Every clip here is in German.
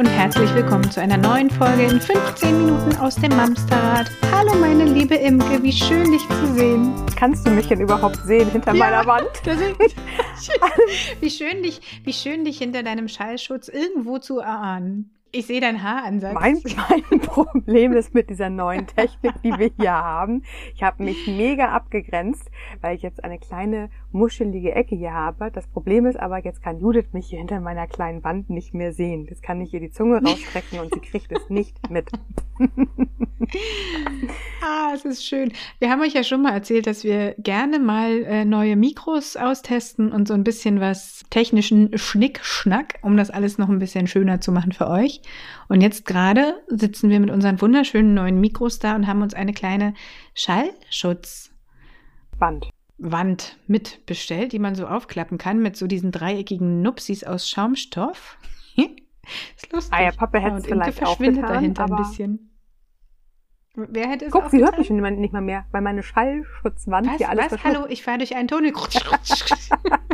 Und herzlich willkommen zu einer neuen Folge in 15 Minuten aus dem Mamsterrad. Hallo meine liebe Imke, wie schön dich zu sehen. Kannst du mich denn überhaupt sehen hinter Ja, meiner Wand? Wie schön dich, wie schön dich hinter deinem Schallschutz irgendwo zu erahnen. Ich sehe deinen Haaransatz. Mein, mein Problem ist mit dieser neuen Technik, die wir hier haben. Ich habe mich mega abgegrenzt, weil ich jetzt eine kleine muschelige Ecke hier habe. Das Problem ist aber, jetzt kann Judith mich hier hinter meiner kleinen Wand nicht mehr sehen. Jetzt kann ich ihr die Zunge rausstrecken und sie kriegt es nicht mit. Ah, es ist schön. Wir haben euch ja schon mal erzählt, dass wir gerne mal äh, neue Mikros austesten und so ein bisschen was technischen Schnickschnack, um das alles noch ein bisschen schöner zu machen für euch. Und jetzt gerade sitzen wir mit unseren wunderschönen neuen Mikros da und haben uns eine kleine Schallschutzwand Band. mitbestellt, die man so aufklappen kann mit so diesen dreieckigen Nupsis aus Schaumstoff. ist lustig. Ah ja, Pappe hätte Ja, es Imke vielleicht auch verschwindet getan, dahinter ein bisschen. Wer hätte es Guck, auch sie hört mich nicht mal mehr, weil meine Schallschutzwand Was? hier alles Was? Hallo, ich fahre durch einen Tunnel.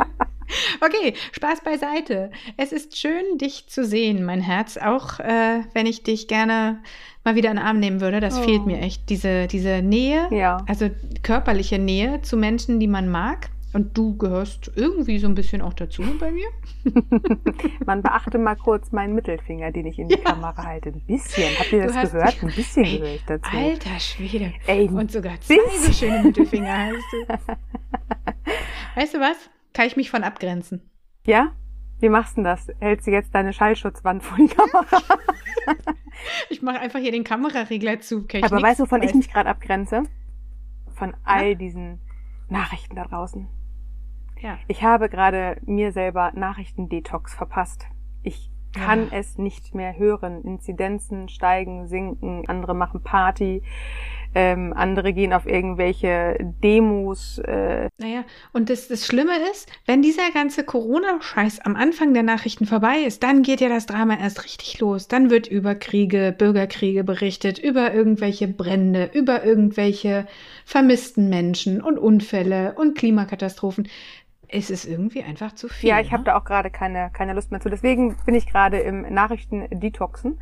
okay, Spaß beiseite. Es ist schön, dich zu sehen, mein Herz. Auch äh, wenn ich dich gerne mal wieder in den Arm nehmen würde. Das Oh. fehlt mir echt. Diese, diese Nähe, Ja. also körperliche Nähe zu Menschen, die man mag. Und du gehörst irgendwie so ein bisschen auch dazu bei mir. Man beachte mal kurz meinen Mittelfinger, den ich in die Kamera halte. Ein bisschen. Habt ihr das gehört? Ein bisschen Ey, gehöre ich dazu. Alter Schwede. Ey, Und sogar zwei so schöne Mittelfinger hast du. Weißt du was? Kann ich mich von abgrenzen. Ja? Wie machst du denn das? Hältst du jetzt deine Schallschutzwand vor die Kamera? Ich mache einfach hier den Kameraregler zu. Ich Aber weißt du, wovon ich Weiß- mich gerade abgrenze? Von all diesen Nachrichten da draußen. Ja. Ich habe gerade mir selber Nachrichtendetox verpasst. Ich kann Ja. es nicht mehr hören. Inzidenzen steigen, sinken, andere machen Party, ähm, andere gehen auf irgendwelche Demos. Äh, Naja, und das, das Schlimme ist, wenn dieser ganze Corona-Scheiß am Anfang der Nachrichten vorbei ist, dann geht ja das Drama erst richtig los. Dann wird über Kriege, Bürgerkriege berichtet, über irgendwelche Brände, über irgendwelche vermissten Menschen und Unfälle und Klimakatastrophen. Es ist irgendwie einfach zu viel. ja, ich habe ne? da auch gerade keine, keine Lust mehr zu. Deswegen bin ich gerade im Nachrichtendetoxen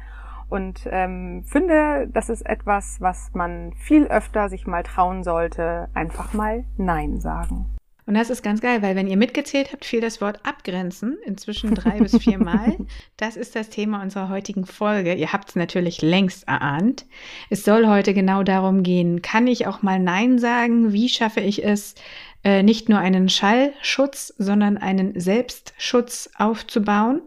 und ähm, finde, das ist etwas, was man viel öfter sich mal trauen sollte, einfach mal Nein sagen. Und das ist ganz geil, weil wenn ihr mitgezählt habt, fiel das Wort abgrenzen inzwischen drei bis vier Mal. Das ist das Thema unserer heutigen Folge. Ihr habt es natürlich längst erahnt. Es soll heute genau darum gehen, kann ich auch mal Nein sagen? Wie schaffe ich es, äh, nicht nur einen Schallschutz, sondern einen Selbstschutz aufzubauen?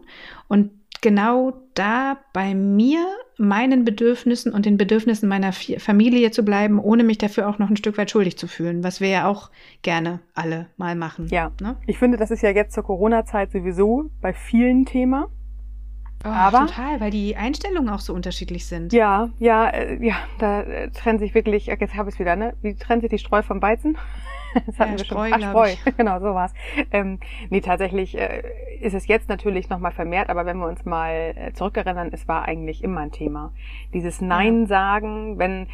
Und genau da bei mir, meinen Bedürfnissen und den Bedürfnissen meiner Familie zu bleiben, ohne mich dafür auch noch ein Stück weit schuldig zu fühlen, was wir ja auch gerne alle mal machen. Ja. Ne? Ich finde, das ist ja jetzt zur Corona-Zeit sowieso bei vielen Thema. Oh, Aber- total, weil die Einstellungen auch so unterschiedlich sind. Ja, ja, äh, ja, da äh, trennt sich wirklich, jetzt habe ich es wieder, ne? Wie trennt sich die Streu vom Weizen? Das Ja, hatten wir Spreu, schon. Ach, Spreu, genau, so war's. Ähm, nee, tatsächlich äh, ist es jetzt natürlich nochmal vermehrt, aber wenn wir uns mal äh, zurückerinnern, es war eigentlich immer ein Thema. Dieses Nein sagen, wenn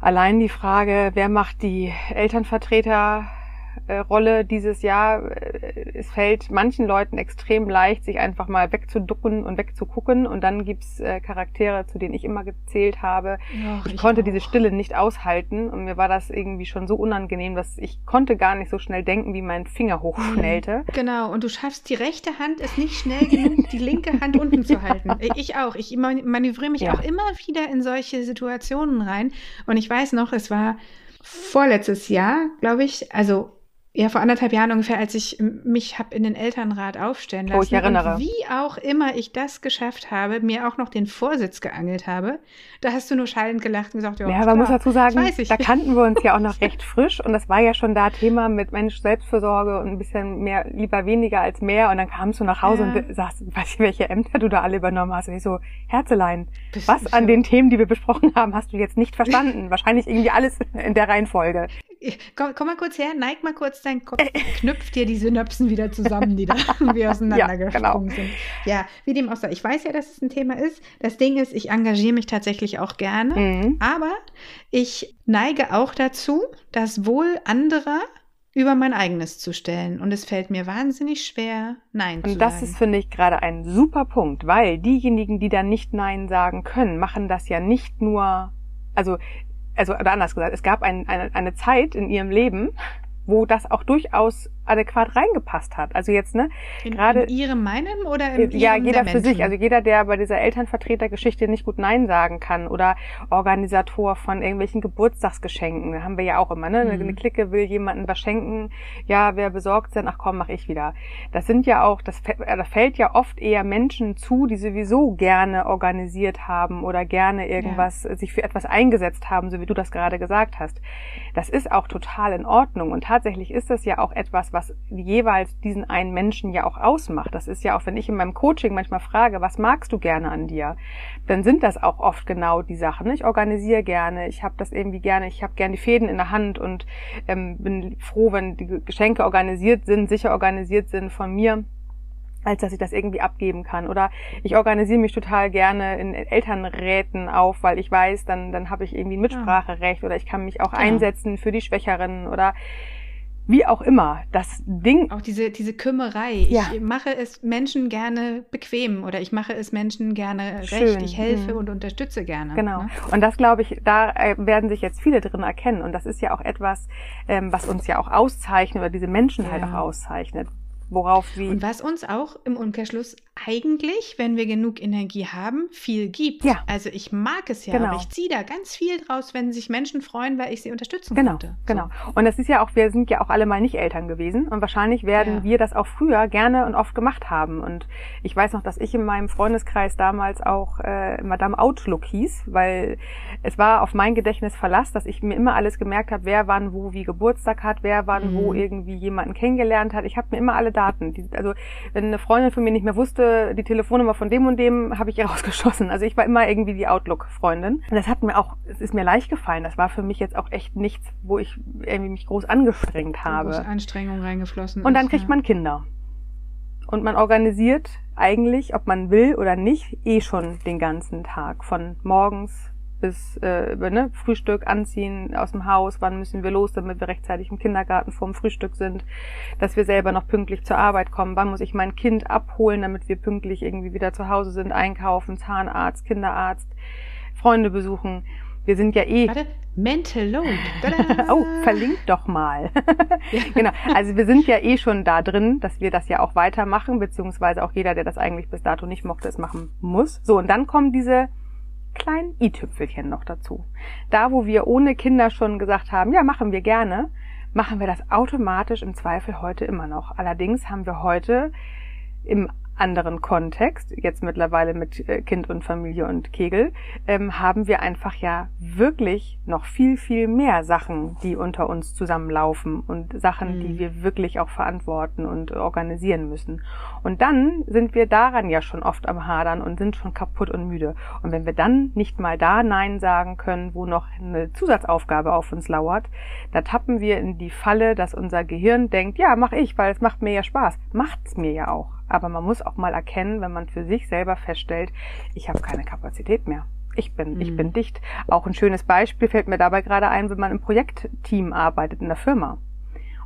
allein die Frage, wer macht die Elternvertreter Rolle dieses Jahr. Äh, Es fällt manchen Leuten extrem leicht, sich einfach mal wegzuducken und wegzugucken. Und dann gibt's äh, Charaktere, zu denen ich immer gezählt habe. Och, Ich, konnte auch. diese Stille nicht aushalten und mir war das irgendwie schon so unangenehm, dass ich konnte gar nicht so schnell denken, wie mein Finger hochschnellte. Genau, und du schaffst die rechte Hand es nicht schnell genug, die linke Hand unten zu halten. Ich auch. Ich man- manövriere mich Ja. auch immer wieder in solche Situationen rein. Und ich weiß noch, es war vorletztes Jahr, glaube ich, also ja, vor anderthalb Jahren ungefähr, als ich mich hab in den Elternrat aufstellen lassen. Oh, ich erinnere. Und wie auch immer ich das geschafft habe, mir auch noch den Vorsitz geangelt habe, da hast du nur schallend gelacht und gesagt, ja, Ja, ist man muss dazu sagen, da kannten wir uns ja auch noch recht frisch und das war ja schon da Thema mit Mensch Selbstfürsorge und ein bisschen mehr, lieber weniger als mehr und dann kamst du nach Hause Ja. und sagst, weiß ich, welche Ämter du da alle übernommen hast und ich so, Herzelein, Bist was an den Themen, die wir besprochen haben, hast du jetzt nicht verstanden? Wahrscheinlich irgendwie alles in der Reihenfolge. Komm, komm mal kurz her, neig mal kurz deinen Kopf, knüpf dir die Synapsen wieder zusammen, die da irgendwie auseinandergesprungen genau. sind. Ja, wie dem auch sei. Ich weiß ja, dass es ein Thema ist. Das Ding ist, ich engagiere mich tatsächlich auch gerne, Mhm. aber ich neige auch dazu, das Wohl anderer über mein eigenes zu stellen. Und es fällt mir wahnsinnig schwer, Nein und zu das sagen. ist, finde ich, gerade ein super Punkt, weil diejenigen, die dann nicht Nein sagen können, machen das ja nicht nur, also, also oder anders gesagt, es gab ein, eine, eine Zeit in ihrem Leben, wo das auch durchaus adäquat reingepasst hat. Also jetzt, ne, in, gerade in Ihrem, meinem oder in ja, Ihrem jeder der für sich. Also jeder, der bei dieser Elternvertretergeschichte nicht gut Nein sagen kann oder Organisator von irgendwelchen Geburtstagsgeschenken, haben wir ja auch immer, ne? Eine, Mhm. eine Clique will jemandem was schenken, ja, wer besorgt sind, ach komm, mach ich wieder. Das sind ja auch, das, äh, das fällt ja oft eher Menschen zu, die sowieso gerne organisiert haben oder gerne irgendwas, sich für etwas eingesetzt haben, so wie du das gerade gesagt hast. Das ist auch total in Ordnung und tatsächlich ist das ja auch etwas, was jeweils diesen einen Menschen ja auch ausmacht. Das ist ja auch, wenn ich in meinem Coaching manchmal frage, was magst du gerne an dir, dann sind das auch oft genau die Sachen. Ich organisiere gerne, ich habe das irgendwie gerne, ich habe gerne die Fäden in der Hand und ähm, bin froh, wenn die Geschenke organisiert sind, sicher organisiert sind von mir als dass ich das irgendwie abgeben kann. Oder ich organisiere mich total gerne in Elternräten auf, weil ich weiß, dann, dann habe ich irgendwie ein Mitspracherecht oder ich kann mich auch Genau. einsetzen für die Schwächeren oder wie auch immer. Das Ding Auch diese, diese Kümmerei. Ja. Ich mache es Menschen gerne bequem oder ich mache es Menschen gerne recht. Schön. Ich helfe Mhm. und unterstütze gerne. Genau. Ne? Und das glaube ich, da äh, werden sich jetzt viele drin erkennen. Und das ist ja auch etwas, ähm, was uns ja auch auszeichnet oder diese Menschen halt Ja. auch auszeichnet. Worauf sie. Und was uns auch im Umkehrschluss eigentlich, wenn wir genug Energie haben, viel gibt. Ja. Also ich mag es ja, Genau. aber ich ziehe da ganz viel draus, wenn sich Menschen freuen, weil ich sie unterstützen Genau, konnte. So. genau. Und das ist ja auch, wir sind ja auch alle mal nicht Eltern gewesen und wahrscheinlich werden Ja. wir das auch früher gerne und oft gemacht haben. Und ich weiß noch, dass ich in meinem Freundeskreis damals auch äh, Madame Outlook hieß, weil es war auf mein Gedächtnis Verlass, dass ich mir immer alles gemerkt habe, wer wann wo wie Geburtstag hat, wer wann wo Mhm. irgendwie jemanden kennengelernt hat. Ich habe mir immer alle Daten. Die, also wenn eine Freundin von mir nicht mehr wusste, die Telefonnummer von dem und dem, habe ich ihr rausgeschossen. Also ich war immer irgendwie die Outlook-Freundin. Und das hat mir auch, es ist mir leicht gefallen. Das war für mich jetzt auch echt nichts, wo ich irgendwie mich groß angestrengt habe. große Anstrengung reingeflossen Und dann ist, kriegt ja. man Kinder. Und man organisiert eigentlich, ob man will oder nicht, eh schon den ganzen Tag. Von morgens bis äh, ne, Frühstück anziehen aus dem Haus, wann müssen wir los, damit wir rechtzeitig im Kindergarten vorm Frühstück sind, dass wir selber noch pünktlich zur Arbeit kommen, wann muss ich mein Kind abholen, damit wir pünktlich irgendwie wieder zu Hause sind, einkaufen, Zahnarzt, Kinderarzt, Freunde besuchen. Wir sind ja eh Warte, Mental Load. Oh, verlinkt doch mal. Genau. Also wir sind ja eh schon da drin, dass wir das ja auch weitermachen, beziehungsweise auch jeder, der das eigentlich bis dato nicht mochte, es machen muss. So, und dann kommen diese kleinen i-Tüpfelchen noch dazu. Da, wo wir ohne Kinder schon gesagt haben, ja, machen wir gerne, machen wir das automatisch im Zweifel heute immer noch. Allerdings haben wir heute im anderen Kontext, jetzt mittlerweile mit äh, Kind und Familie und Kegel, ähm, haben wir einfach ja wirklich noch viel, viel mehr Sachen, die unter uns zusammenlaufen und Sachen, Mhm. die wir wirklich auch verantworten und organisieren müssen. Und dann sind wir daran ja schon oft am Hadern und sind schon kaputt und müde. Und wenn wir dann nicht mal da Nein sagen können, wo noch eine Zusatzaufgabe auf uns lauert, da tappen wir in die Falle, dass unser Gehirn denkt, ja, mach ich, weil es macht mir ja Spaß. Macht's mir ja auch. Aber man muss auch mal erkennen, wenn man für sich selber feststellt, ich habe keine Kapazität mehr. Ich bin, ich Mhm. bin dicht. Auch ein schönes Beispiel fällt mir dabei gerade ein, wenn man im Projektteam arbeitet in der Firma.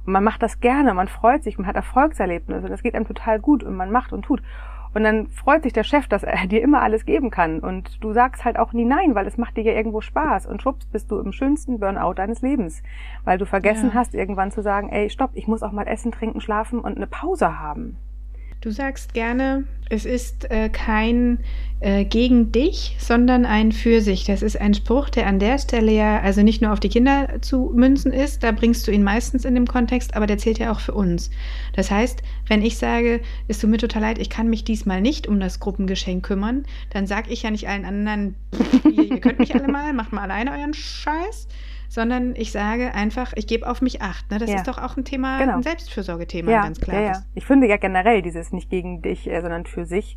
Und man macht das gerne, man freut sich, man hat Erfolgserlebnisse und es geht einem total gut und man macht und tut. Und dann freut sich der Chef, dass er dir immer alles geben kann. Und du sagst halt auch nie nein, weil es macht dir ja irgendwo Spaß. Und schwupps bist du im schönsten Burnout deines Lebens. Weil du vergessen Ja. hast, irgendwann zu sagen, ey, stopp, ich muss auch mal essen, trinken, schlafen und eine Pause haben. Du sagst gerne, es ist äh, kein äh, gegen dich, sondern ein für sich. Das ist ein Spruch, der an der Stelle ja also nicht nur auf die Kinder zu münzen ist, da bringst du ihn meistens in dem Kontext, aber der zählt ja auch für uns. Das heißt, wenn ich sage, es tut mir total leid, ich kann mich diesmal nicht um das Gruppengeschenk kümmern, dann sage ich ja nicht allen anderen, ihr, ihr könnt mich alle mal, macht mal alleine euren Scheiß, sondern ich sage einfach, ich gebe auf mich acht. Ne? Das Ja. ist doch auch ein Thema, Genau. ein Selbstfürsorgethema, ein ganz klares. Ja, ja. Ich finde ja generell dieses nicht gegen dich, äh, sondern für sich,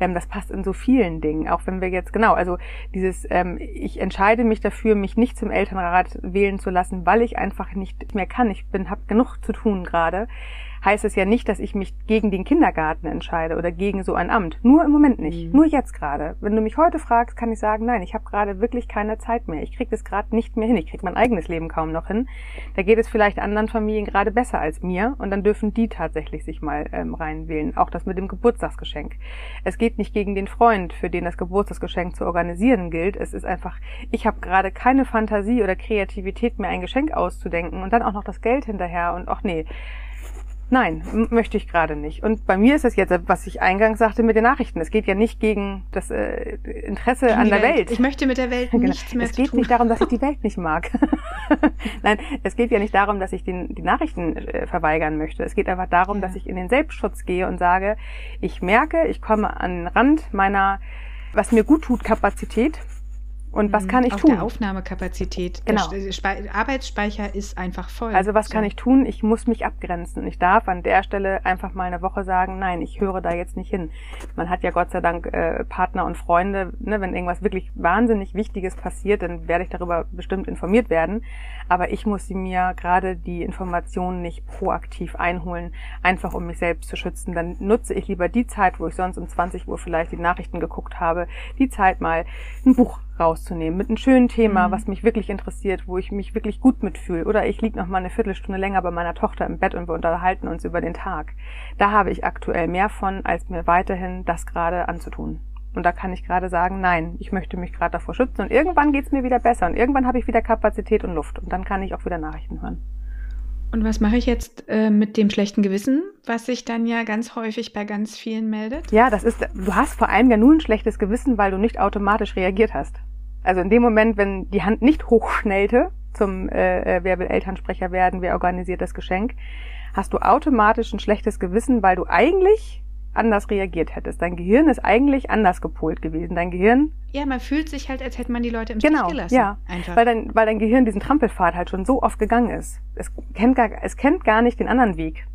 ähm, das passt in so vielen Dingen. Auch wenn wir jetzt, genau, also dieses, ähm, ich entscheide mich dafür, mich nicht zum Elternrat wählen zu lassen, weil ich einfach nicht mehr kann. Ich bin, habe genug zu tun gerade heißt es ja nicht, dass ich mich gegen den Kindergarten entscheide oder gegen so ein Amt. Nur im Moment nicht. Mhm. Nur jetzt gerade. Wenn du mich heute fragst, kann ich sagen, nein, ich habe gerade wirklich keine Zeit mehr. Ich kriege das gerade nicht mehr hin. Ich kriege mein eigenes Leben kaum noch hin. Da geht es vielleicht anderen Familien gerade besser als mir und dann dürfen die tatsächlich sich mal ähm, reinwählen. Auch das mit dem Geburtstagsgeschenk. Es geht nicht gegen den Freund, für den das Geburtstagsgeschenk zu organisieren gilt. Es ist einfach, ich habe gerade keine Fantasie oder Kreativität mehr, ein Geschenk auszudenken und dann auch noch das Geld hinterher und ach nee, Nein, möchte ich gerade nicht. Und bei mir ist es jetzt, was ich eingangs sagte mit den Nachrichten. Es geht ja nicht gegen das äh, Interesse gegen an der Welt. Welt. Ich möchte mit der Welt genau. nichts mehr Es geht nicht darum, dass ich die Welt nicht mag. Nein, es geht ja nicht darum, dass ich den, die Nachrichten äh, verweigern möchte. Es geht einfach darum, ja. dass ich in den Selbstschutz gehe und sage, ich merke, ich komme an den Rand meiner, was mir gut tut, Kapazität und was mhm. kann ich Auch tun? Der Aufnahmekapazität. Genau. Der Arbeitsspeicher ist einfach voll. Also was so. kann ich tun? Ich muss mich abgrenzen. Ich darf an der Stelle einfach mal eine Woche sagen, nein, ich höre da jetzt nicht hin. Man hat ja Gott sei Dank äh, Partner und Freunde. Ne? Wenn irgendwas wirklich wahnsinnig Wichtiges passiert, dann werde ich darüber bestimmt informiert werden. Aber ich muss sie mir gerade die Informationen nicht proaktiv einholen, einfach um mich selbst zu schützen. Dann nutze ich lieber die Zeit, wo ich sonst um 20 Uhr vielleicht die Nachrichten geguckt habe, die Zeit mal ein Buch rauszunehmen mit einem schönen Thema, mhm. was mich wirklich interessiert, wo ich mich wirklich gut mitfühle. Oder ich liege noch mal eine Viertelstunde länger bei meiner Tochter im Bett und wir unterhalten uns über den Tag. Da habe ich aktuell mehr von, als mir weiterhin das gerade anzutun. Und da kann ich gerade sagen, nein, ich möchte mich gerade davor schützen und irgendwann geht's mir wieder besser und irgendwann habe ich wieder Kapazität und Luft und dann kann ich auch wieder Nachrichten hören. Und was mache ich jetzt äh, mit dem schlechten Gewissen, was sich dann ja ganz häufig bei ganz vielen meldet? Ja, das ist, du hast vor allem ja nun ein schlechtes Gewissen, weil du nicht automatisch reagiert hast. Also in dem Moment, wenn die Hand nicht hochschnellte zum äh, äh, Wer will Elternsprecher werden, wer organisiert das Geschenk, hast du automatisch ein schlechtes Gewissen, weil du eigentlich anders reagiert hättest. Dein Gehirn ist eigentlich anders gepolt gewesen. Dein Gehirn. Ja, man fühlt sich halt, als hätte man die Leute im Stich genau, gelassen. Ja, einfach. Weil dein, weil dein Gehirn diesen Trampelpfad halt schon so oft gegangen ist. Es kennt gar, es kennt gar nicht den anderen Weg.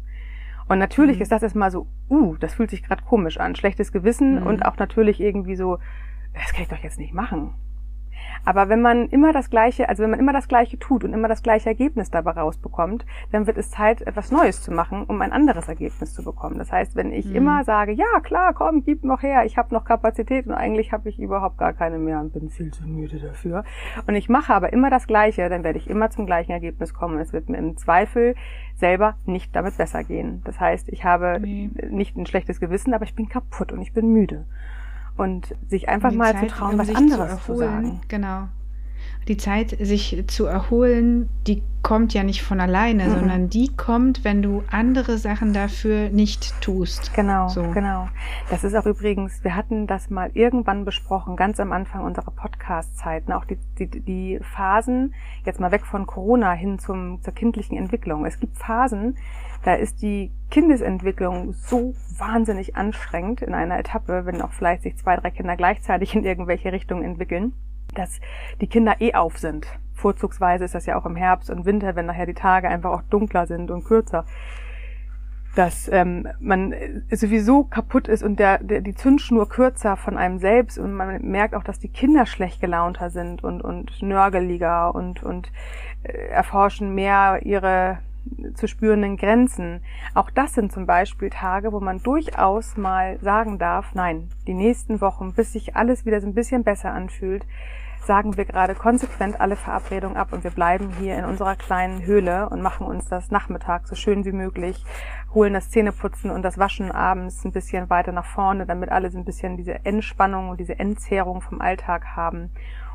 Und natürlich mhm. ist das erstmal so, uh, das fühlt sich gerade komisch an. Schlechtes Gewissen mhm. und auch natürlich irgendwie so, das kann ich doch jetzt nicht machen. Aber wenn man immer das Gleiche, also wenn man immer das Gleiche tut und immer das gleiche Ergebnis dabei rausbekommt, dann wird es Zeit, etwas Neues zu machen, um ein anderes Ergebnis zu bekommen. Das heißt, wenn ich mhm. immer sage, ja klar, komm, gib noch her, ich habe noch Kapazität und eigentlich habe ich überhaupt gar keine mehr und bin viel zu müde dafür. Und ich mache aber immer das Gleiche, dann werde ich immer zum gleichen Ergebnis kommen. Es wird mir im Zweifel selber nicht damit besser gehen. Das heißt, ich habe nee. nicht ein schlechtes Gewissen, aber ich bin kaputt und ich bin müde und sich einfach mal zu trauen, um was anderes zu, zu sagen. Genau. Die Zeit, sich zu erholen, die kommt ja nicht von alleine, mhm. sondern die kommt, wenn du andere Sachen dafür nicht tust. Genau, so. genau. Das ist auch übrigens, wir hatten das mal irgendwann besprochen, ganz am Anfang unserer Podcast-Zeiten, auch die, die, die Phasen, jetzt mal weg von Corona hin zum, zur kindlichen Entwicklung. Es gibt Phasen, da ist die Kindesentwicklung so wahnsinnig anstrengend in einer Etappe, wenn auch vielleicht sich zwei, drei Kinder gleichzeitig in irgendwelche Richtungen entwickeln, dass die Kinder eh auf sind. Vorzugsweise ist das ja auch im Herbst und Winter, wenn nachher die Tage einfach auch dunkler sind und kürzer dass ähm, man sowieso kaputt ist und der, der die Zündschnur kürzer von einem selbst und man merkt auch, dass die Kinder schlecht gelaunter sind und und nörgeliger und und äh, erforschen mehr ihre zu spürenden Grenzen. Auch das sind zum Beispiel Tage, wo man durchaus mal sagen darf, nein, die nächsten Wochen, bis sich alles wieder so ein bisschen besser anfühlt, sagen wir gerade konsequent alle Verabredungen ab und wir bleiben hier in unserer kleinen Höhle und machen uns das Nachmittag so schön wie möglich, holen das Zähneputzen und das Waschen abends ein bisschen weiter nach vorne, damit alle so ein bisschen diese Entspannung und diese Entzehrung vom Alltag haben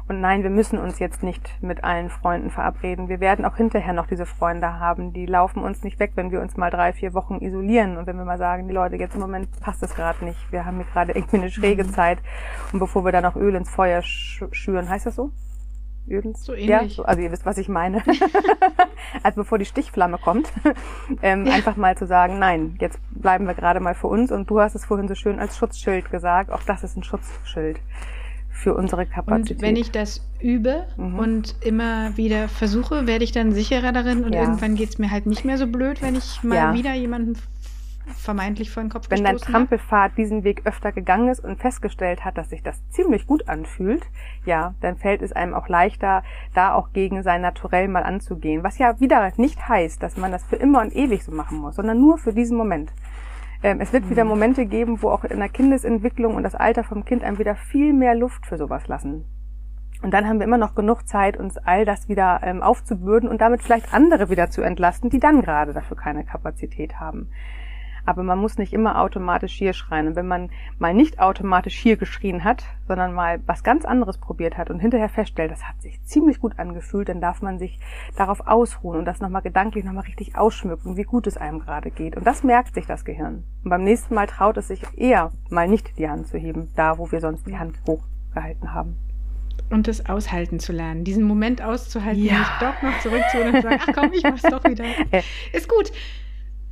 und nein, wir müssen uns jetzt nicht mit allen Freunden verabreden. Wir werden auch hinterher noch diese Freunde haben. Die laufen uns nicht weg, wenn wir uns mal drei, vier Wochen isolieren. Und wenn wir mal sagen, die Leute, jetzt im Moment passt es gerade nicht. Wir haben hier gerade irgendwie eine schräge mhm. Zeit. Und bevor wir dann auch Öl ins Feuer schüren, heißt das so? Ins so ähnlich. Ja, so, also ihr wisst, was ich meine. also bevor die Stichflamme kommt, ähm, ja. einfach mal zu sagen, nein, jetzt bleiben wir gerade mal für uns. Und du hast es vorhin so schön als Schutzschild gesagt. Auch das ist ein Schutzschild für unsere Kapazität. Und wenn ich das übe mhm. und immer wieder versuche, werde ich dann sicherer darin und ja. irgendwann geht es mir halt nicht mehr so blöd, wenn ich mal ja. wieder jemanden vermeintlich vor den Kopf Wenn dein Trampelfahrt diesen Weg öfter gegangen ist und festgestellt hat, dass sich das ziemlich gut anfühlt, ja, dann fällt es einem auch leichter, da auch gegen sein Naturell mal anzugehen. Was ja wieder nicht heißt, dass man das für immer und ewig so machen muss, sondern nur für diesen Moment. Ähm, es wird wieder Mhm. Momente geben, wo auch in der Kindesentwicklung und das Alter vom Kind einem wieder viel mehr Luft für sowas lassen. Und dann haben wir immer noch genug Zeit, uns all das wieder ähm, aufzubürden und damit vielleicht andere wieder zu entlasten, die dann gerade dafür keine Kapazität haben. Aber man muss nicht immer automatisch hier schreien. Und wenn man mal nicht automatisch hier geschrien hat, sondern mal was ganz anderes probiert hat und hinterher feststellt, das hat sich ziemlich gut angefühlt, dann darf man sich darauf ausruhen und das nochmal gedanklich nochmal richtig ausschmücken, wie gut es einem gerade geht. Und das merkt sich das Gehirn. Und beim nächsten Mal traut es sich eher, mal nicht die Hand zu heben, da wo wir sonst die Hand hochgehalten haben. und das aushalten zu lernen, diesen Moment auszuhalten, Ja. mich doch noch zurückzuholen und zu sagen, ach komm, ich mach's doch wieder. Ist gut.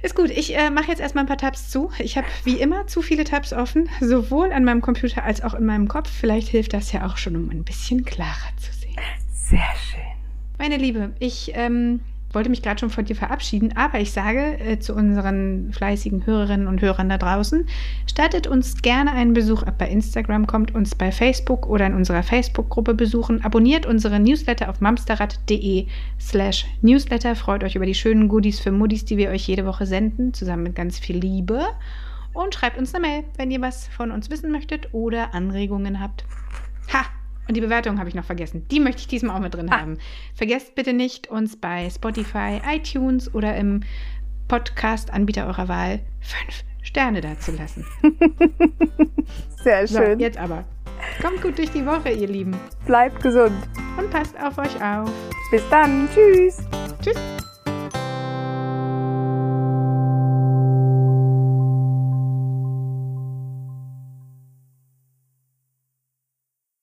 Ist gut. Ich äh, mache jetzt erstmal ein paar Tabs zu. Ich habe wie immer zu viele Tabs offen, sowohl an meinem Computer als auch in meinem Kopf. Vielleicht hilft das ja auch schon, um ein bisschen klarer zu sehen. Sehr schön. Meine Liebe, ich ähm, wollte mich gerade schon von dir verabschieden, aber ich sage äh, zu unseren fleißigen Hörerinnen und Hörern da draußen, stattet uns gerne einen Besuch ab bei Instagram, kommt uns bei Facebook oder in unserer Facebook-Gruppe besuchen, abonniert unsere Newsletter auf mamsterrad.de slash newsletter, freut euch über die schönen Goodies für Muddis, die wir euch jede Woche senden, zusammen mit ganz viel Liebe und schreibt uns eine Mail, wenn ihr was von uns wissen möchtet oder Anregungen habt. Und die Bewertung habe ich noch vergessen. Die möchte ich diesmal auch mit drin Ah. haben. Vergesst bitte nicht, uns bei Spotify, iTunes oder im Podcast-Anbieter eurer Wahl fünf Sterne dazulassen. Sehr So, schön. jetzt aber. Kommt gut durch die Woche, ihr Lieben. Bleibt gesund. Und passt auf euch auf. Bis dann. Tschüss. Tschüss.